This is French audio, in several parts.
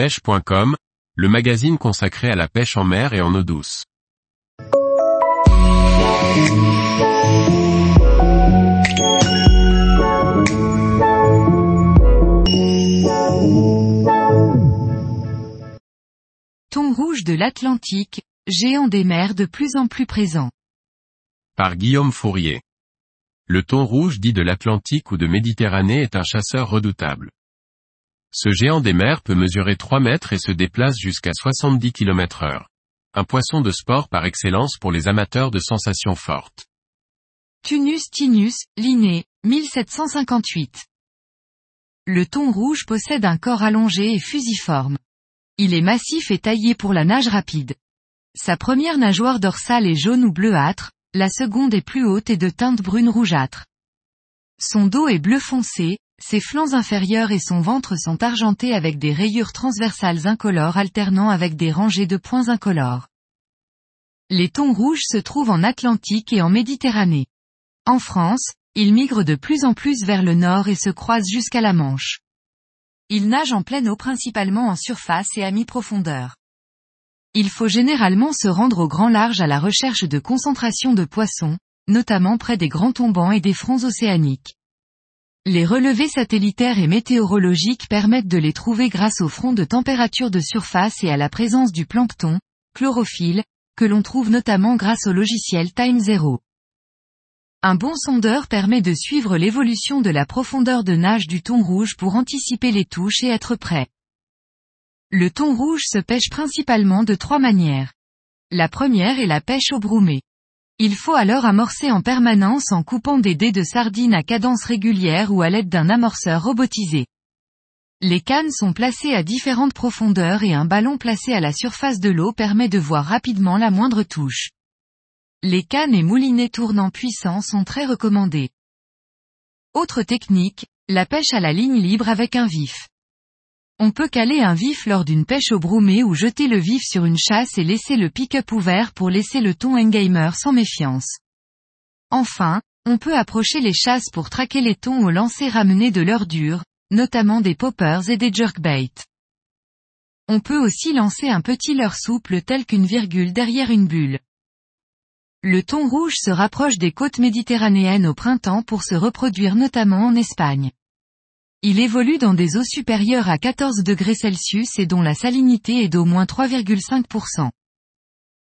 pêche.com, le magazine consacré à la pêche en mer et en eau douce. Thon rouge de l'Atlantique, géant des mers de plus en plus présent. Par Guillaume Fourier. Le thon rouge dit de l'Atlantique ou de Méditerranée est un chasseur redoutable. Ce géant des mers peut mesurer 3 mètres et se déplace jusqu'à 70 km heure. Un poisson de sport par excellence pour les amateurs de sensations fortes. Tunus tinus, Linné, 1758. Le thon rouge possède un corps allongé et fusiforme. Il est massif et taillé pour la nage rapide. Sa première nageoire dorsale est jaune ou bleuâtre, la seconde est plus haute et de teinte brune rougeâtre. Son dos est bleu foncé, ses flancs inférieurs et son ventre sont argentés avec des rayures transversales incolores alternant avec des rangées de points incolores. Les thons rouges se trouvent en Atlantique et en Méditerranée. En France, ils migrent de plus en plus vers le nord et se croisent jusqu'à la Manche. Ils nagent en pleine eau principalement en surface et à mi-profondeur. Il faut généralement se rendre au grand large à la recherche de concentration de poissons, notamment près des grands tombants et des fronts océaniques. Les relevés satellitaires et météorologiques permettent de les trouver grâce aux fronts de température de surface et à la présence du plancton, chlorophylle, que l'on trouve notamment grâce au logiciel Time Zero. Un bon sondeur permet de suivre l'évolution de la profondeur de nage du thon rouge pour anticiper les touches et être prêt. Le thon rouge se pêche principalement de trois manières. La première est la pêche au broumé. Il faut alors amorcer en permanence en coupant des dés de sardines à cadence régulière ou à l'aide d'un amorceur robotisé. Les cannes sont placées à différentes profondeurs et un ballon placé à la surface de l'eau permet de voir rapidement la moindre touche. Les cannes et moulinets tournants puissants sont très recommandés. Autre technique, la pêche à la ligne libre avec un vif. On peut caler un vif lors d'une pêche au broumé ou jeter le vif sur une chasse et laisser le pick-up ouvert pour laisser le thon engamer sans méfiance. Enfin, on peut approcher les chasses pour traquer les thons au lancer ramené de leur dure, notamment des poppers et des jerkbaits. On peut aussi lancer un petit leurre souple tel qu'une virgule derrière une bulle. Le thon rouge se rapproche des côtes méditerranéennes au printemps pour se reproduire notamment en Espagne. Il évolue dans des eaux supérieures à 14 degrés Celsius et dont la salinité est d'au moins 3,5%.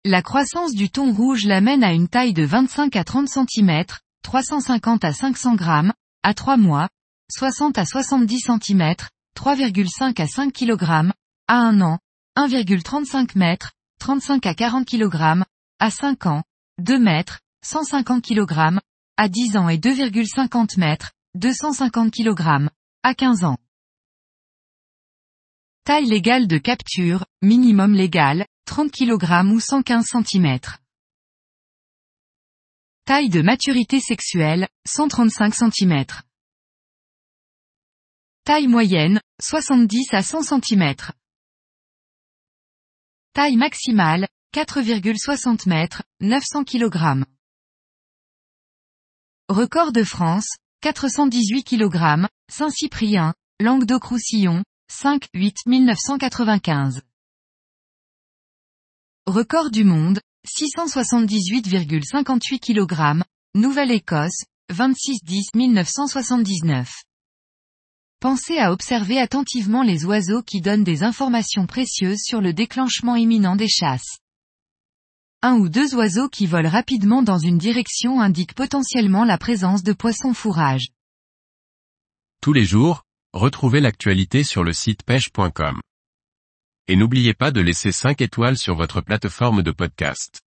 La croissance du thon rouge l'amène à une taille de 25 à 30 cm, 350 à 500 grammes, à 3 mois, 60 à 70 cm, 3,5 à 5 kg, à 1 an, 1,35 m, 35 à 40 kg, à 5 ans, 2 mètres, 150 kg, à 10 ans et 2,50 m, 250 kg, à 15 ans. Taille légale de capture, minimum légal, 30 kg ou 115 cm. Taille de maturité sexuelle, 135 cm. Taille moyenne, 70 à 100 cm. Taille maximale, 4,60 m, 900 kg. Record de France, 418 kg, Saint-Cyprien, Languedoc-Roussillon, 5-8 1995. Record du monde, 678,58 kg, Nouvelle-Écosse, 26-10 1979. Pensez à observer attentivement les oiseaux qui donnent des informations précieuses sur le déclenchement imminent des chasses. Un ou deux oiseaux qui volent rapidement dans une direction indiquent potentiellement la présence de poissons fourrage. Tous les jours, retrouvez l'actualité sur le site pêche.com. Et n'oubliez pas de laisser 5 étoiles sur votre plateforme de podcast.